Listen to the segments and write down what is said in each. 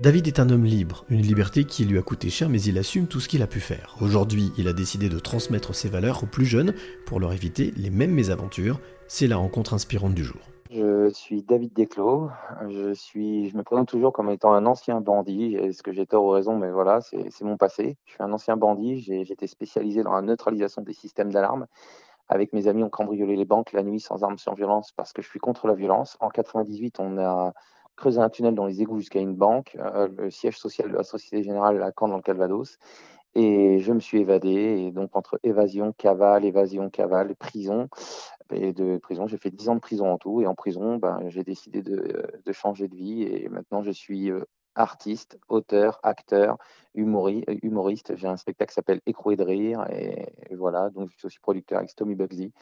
David est un homme libre, une liberté qui lui a coûté cher mais il assume tout ce qu'il a pu faire. Aujourd'hui, il a décidé de transmettre ses valeurs aux plus jeunes pour leur éviter les mêmes mésaventures. C'est la rencontre inspirante du jour. Je suis David Desclos. Je, je me présente toujours comme étant un ancien bandit. Est-ce que j'ai tort ou raison? Mais voilà, c'est mon passé. Je suis un ancien bandit. J'étais spécialisé dans la neutralisation des systèmes d'alarme. Avec mes amis, on cambriolait les banques la nuit sans armes, sans violence parce que je suis contre la violence. En 98, on a creuser un tunnel dans les égouts jusqu'à une banque, euh, le siège social de la Société Générale à Caen dans le Calvados. Et je me suis évadé. Et donc, entre évasion, cavale, évasion, cavale, prison, et de prison, j'ai fait 10 ans de prison en tout. Et en prison, ben, j'ai décidé de, changer de vie. Et maintenant, je suis euh, artiste, auteur, acteur, humoriste. J'ai un spectacle qui s'appelle Écroué de rire. Et, voilà, donc je suis aussi producteur avec Tommy Bugsy.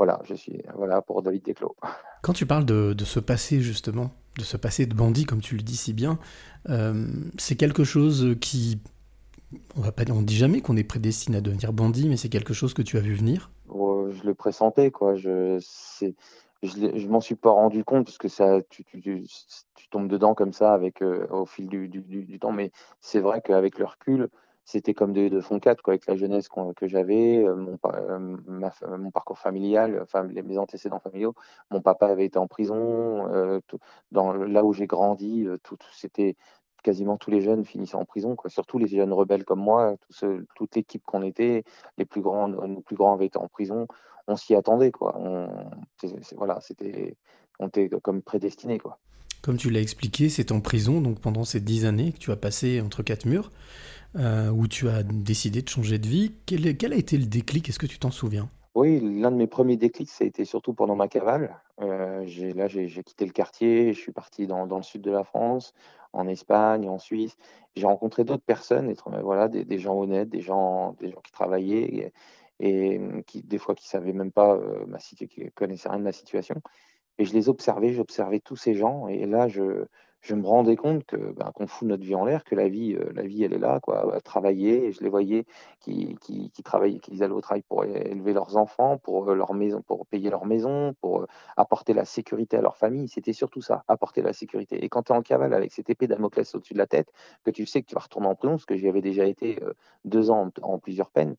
Voilà, je suis voilà pour David Desclos. Quand tu parles de, de ce passé, justement, de ce passé de bandit, comme tu le dis si bien, euh, c'est quelque chose qui. On va pas on dit jamais qu'on est prédestiné à devenir bandit, mais c'est quelque chose que tu as vu venir? Oh, Je le pressentais, quoi. Je, je, m'en suis pas rendu compte parce que ça, tu, tu, tu, tombes dedans comme ça avec, euh, au fil du, du, du temps. Mais c'est vrai qu'avec le recul, c'était comme de, de fond 4 quoi, avec la jeunesse que j'avais, euh, mon, euh, mon, parcours familial, enfin mes antécédents familiaux. Mon papa avait été en prison, euh, là où j'ai grandi, c'était quasiment tous les jeunes finissaient en prison, quoi. Surtout les jeunes rebelles comme moi, toute l'équipe qu'on était, les plus grands, nos plus grands avaient été en prison. On s'y attendait, quoi. On, voilà, c'était, on était comme prédestiné, quoi. Comme tu l'as expliqué, c'est en prison, donc pendant ces dix années que tu as passé entre quatre murs. Euh, où tu as décidé de changer de vie. Quel, a été le déclic? Est-ce que tu t'en souviens? Oui, l'un de mes premiers déclics, ça a été surtout pendant ma cavale. Euh, là, j'ai quitté le quartier, je suis parti dans, le sud de la France, en Espagne, en Suisse. J'ai rencontré d'autres personnes, voilà, des, gens honnêtes, des gens, des gens qui travaillaient et, qui, des fois, qui savaient même pas euh, ma situation, qui connaissaient rien de ma situation. Et je les observais, j'observais tous ces gens. Et là, je, je me rendais compte que ben, qu'on fout notre vie en l'air, que la vie, euh, la vie, elle est là, quoi, travailler. Et je les voyais qui, qui, qui travaillaient, qui allaient au travail pour élever leurs enfants, pour euh, leur maison, pour payer leur maison, pour euh, apporter la sécurité à leur famille. C'était surtout ça, apporter la sécurité. Et quand tu es en cavale avec cette épée Damoclès au-dessus de la tête, que tu sais que tu vas retourner en prison, parce que j'y avais déjà été deux ans en, plusieurs peines.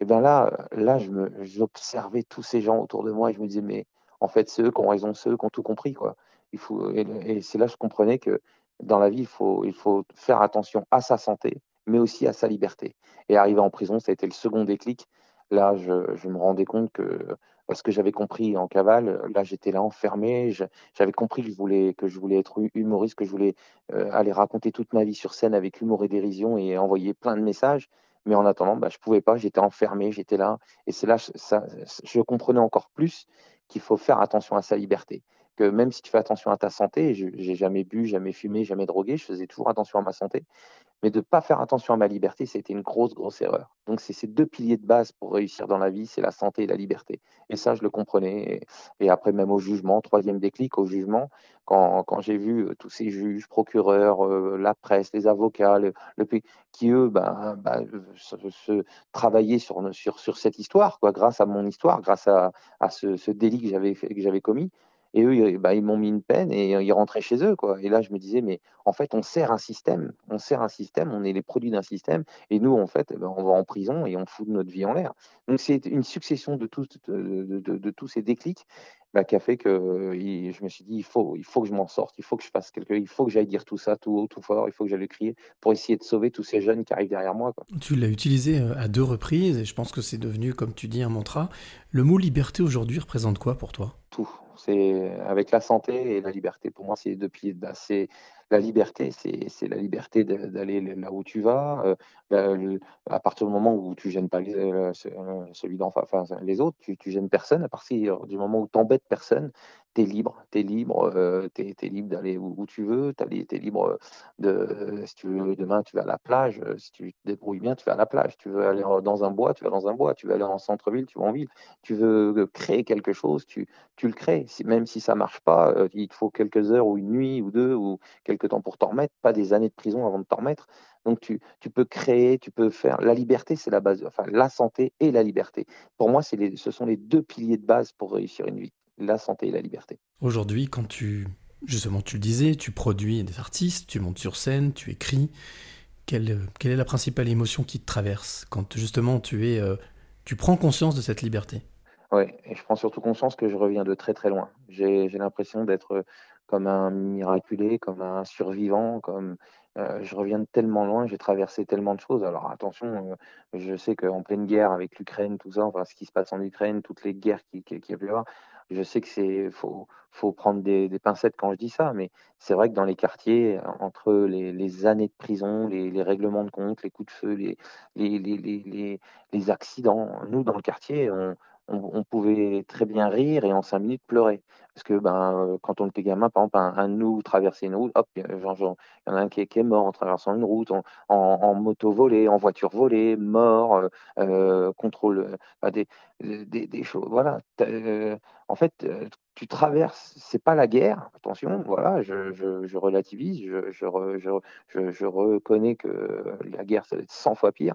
Et bien là, là, je me, j'observais tous ces gens autour de moi et je me disais, mais en fait, ceux qui ont raison, ceux qui ont tout compris, quoi et, c'est là que je comprenais que dans la vie, il faut, il faut faire attention à sa santé, mais aussi à sa liberté. Et arriver en prison, ça a été le second déclic. Là, je, je me rendais compte que parce que j'avais compris en cavale, là j'étais là enfermé, j'avais compris que je voulais que je voulais être humoriste, que je voulais euh, aller raconter toute ma vie sur scène avec humour et dérision et envoyer plein de messages. Mais en attendant, bah, je pouvais pas, j'étais enfermé, j'étais là. Et c'est là, ça, je comprenais encore plus qu'il faut faire attention à sa liberté que même si tu fais attention à ta santé, j'ai jamais bu, jamais fumé, jamais drogué, je faisais toujours attention à ma santé, mais de ne pas faire attention à ma liberté, c'était une grosse, grosse erreur. Donc c'est ces deux piliers de base pour réussir dans la vie, c'est la santé et la liberté. Et ça, je le comprenais. Et, après, même au jugement, troisième déclic, au jugement, quand, quand j'ai vu euh, tous ces juges, procureurs, euh, la presse, les avocats, le, qui eux, ben, ben, se, travaillaient sur, sur, sur cette histoire, quoi, grâce à mon histoire, grâce à, à ce, ce délit que j'avais commis, et eux, bah, ils m'ont mis une peine et ils rentraient chez eux. Quoi. Et là, je me disais, mais en fait, on sert un système. On sert un système, on est les produits d'un système. Et nous, en fait, eh ben, on va en prison et on fout notre vie en l'air. Donc, c'est une succession de, de, de, tous ces déclics bah, qui a fait que je me suis dit, il faut, il faut que je m'en sorte, il faut que je fasse quelque il faut que j'aille dire tout ça tout haut, tout fort, il faut que j'aille crier pour essayer de sauver tous ces jeunes qui arrivent derrière moi. Quoi. Tu l'as utilisé euh, à deux reprises et je pense que c'est devenu, comme tu dis, un mantra. Le mot liberté aujourd'hui représente quoi pour toi? Tout. C'est avec la santé et la liberté. Pour moi, c'est les deux piliers. C'est la liberté, c'est la liberté d'aller là où tu vas. Euh, à partir du moment où tu gênes pas les, euh, euh, celui les autres, tu, tu gênes personne. À partir du moment où tu embêtes personne, tu es libre. Tu es libre, euh, es, libre d'aller où, tu veux. Tu es, libre de, si tu veux, demain, tu vas à la plage. Si tu te débrouilles bien, tu vas à la plage. Tu veux aller dans un bois, tu vas dans un bois. Tu veux aller en centre-ville, tu vas en ville. Tu veux créer quelque chose, tu, le crées. même si ça marche pas, il te faut quelques heures ou une nuit ou deux ou quelques temps pour t'en remettre, pas des années de prison avant de t'en remettre. Donc tu, peux créer, tu peux faire. La liberté, c'est la base, enfin la santé et la liberté. Pour moi, ce sont les deux piliers de base pour réussir une vie, la santé et la liberté. Aujourd'hui, quand tu justement, tu le disais, tu produis des artistes, tu montes sur scène, tu écris. Quelle, quelle est la principale émotion qui te traverse quand justement tu es, euh, tu prends conscience de cette liberté? Oui, et je prends surtout conscience que je reviens de très très loin. J'ai l'impression d'être comme un miraculé, comme un survivant, comme euh, je reviens tellement loin, j'ai traversé tellement de choses. Alors attention, euh, je sais qu'en pleine guerre avec l'Ukraine, tout ça, enfin ce qui se passe en Ukraine, toutes les guerres qu'il qui, a pu y avoir, je sais que c'est faut, faut prendre des, pincettes quand je dis ça, mais c'est vrai que dans les quartiers, entre les, années de prison, les, règlements de compte, les coups de feu, les, les, les accidents, nous dans le quartier, on, on, pouvait très bien rire et en cinq minutes pleurer. Parce que ben, euh, quand on était gamin, par exemple, un, nous traversait une route, hop, il y en a un qui est, mort en traversant une route, en, moto volée, en voiture volée, mort, euh, euh, contrôle des, des, choses. Voilà. en fait, tu traverses, c'est pas la guerre, attention, voilà, je, relativise, je, je, reconnais que la guerre, ça va être 100 fois pire,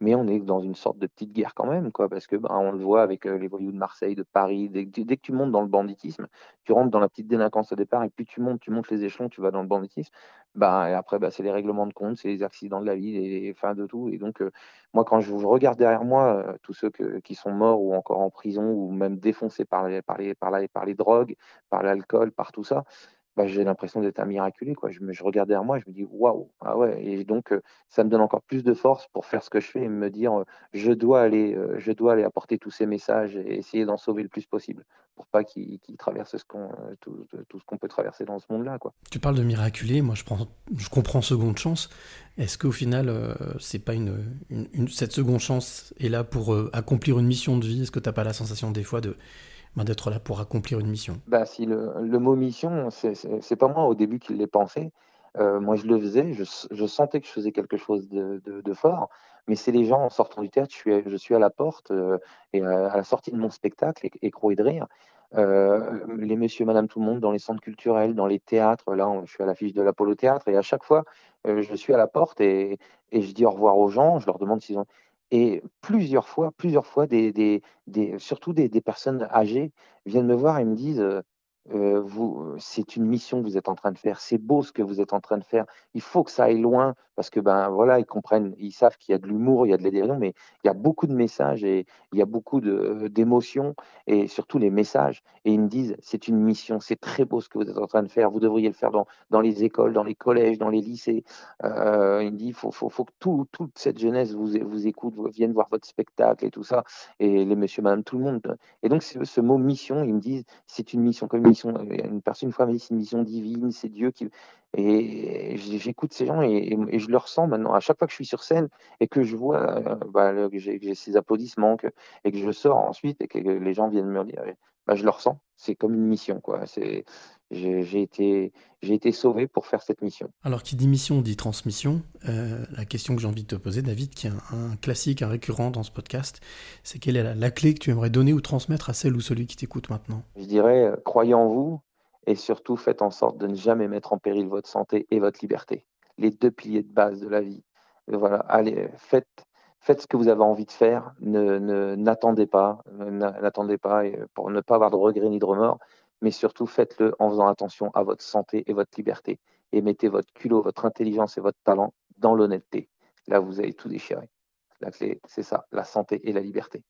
mais on est dans une sorte de petite guerre quand même, quoi, parce que ben, on le voit avec les voyous de Marseille, de Paris. Dès, que tu montes dans le banditisme, tu rentres dans la petite délinquance au départ, et puis tu montes, tu montes les échelons, tu vas dans le banditisme. Bah, et après, bah, c'est les règlements de compte, c'est les accidents de la vie, les fins de tout. Et donc, moi, quand je, regarde derrière moi tous ceux qui sont morts ou encore en prison ou même défoncés par les drogues, par l'alcool, par tout ça, bah, j'ai l'impression d'être un miraculé. Quoi. Je, regarde derrière moi je me dis waouh, ah ouais. Et donc, euh, ça me donne encore plus de force pour faire ce que je fais et me dire euh, je, dois aller, euh, je dois aller apporter tous ces messages et essayer d'en sauver le plus possible pour pas qu'ils traversent tout, ce qu'on peut traverser dans ce monde-là. Tu parles de miraculé, moi je, prends, je comprends seconde chance. Est-ce qu'au final, c'est pas une, cette seconde chance est là pour accomplir une mission de vie? Est-ce que tu n'as pas la sensation des fois de ben, d'être là pour accomplir une mission bah, si le, mot mission, c'est pas moi au début qui l'ai pensé. Euh, moi, je le faisais, je, sentais que je faisais quelque chose de, fort, mais c'est les gens en sortant du théâtre, je suis, à la porte euh, et à, la sortie de mon spectacle, Écro et de rire, euh, les messieurs, madame, tout le monde dans les centres culturels, dans les théâtres. Là, je suis à l'affiche de l'Apollo Théâtre et à chaque fois, je suis à la porte et, je dis au revoir aux gens. Je leur demande s'ils ont. Et plusieurs fois, plusieurs fois, surtout des, personnes âgées viennent me voir et me disent euh, vous, c'est une mission que vous êtes en train de faire. C'est beau ce que vous êtes en train de faire. Il faut que ça aille loin parce que ben voilà, ils comprennent, ils savent qu'il y a de l'humour, il y a de l'adhésion, mais il y a beaucoup de messages et il y a beaucoup de, d'émotions et surtout les messages. Et ils me disent, c'est une mission, c'est très beau ce que vous êtes en train de faire. Vous devriez le faire dans, dans les écoles, dans les collèges, dans les lycées. Euh, il me dit, faut, faut, faut que tout, toute cette jeunesse vous, écoute, vienne voir votre spectacle et tout ça. Et les messieurs, madame, tout le monde. Et donc ce, mot mission, ils me disent, c'est une mission comme une mission une personne une fois m'a dit c'est une mission divine, c'est Dieu qui. Et j'écoute ces gens et, je le ressens maintenant. À chaque fois que je suis sur scène et que je vois euh, bah, que j'ai ces applaudissements et que je sors ensuite et que les gens viennent me dire, bah, je le ressens. C'est comme une mission, quoi. C'est j'ai été, été sauvé pour faire cette mission. Alors, qui dit mission dit transmission. Euh, la question que j'ai envie de te poser, David, qui est un, classique, un récurrent dans ce podcast, c'est quelle est la, clé que tu aimerais donner ou transmettre à celle ou celui qui t'écoute maintenant? Je dirais, euh, croyez en vous et surtout faites en sorte de ne jamais mettre en péril votre santé et votre liberté. Les deux piliers de base de la vie. voilà, allez, faites, ce que vous avez envie de faire. Ne, n'attendez pas, n'attendez pas pour ne pas avoir de regrets ni de remords mais surtout faites-le en faisant attention à votre santé et votre liberté. Et mettez votre culot, votre intelligence et votre talent dans l'honnêteté. Là, vous allez tout déchirer. La clé, c'est ça, la santé et la liberté.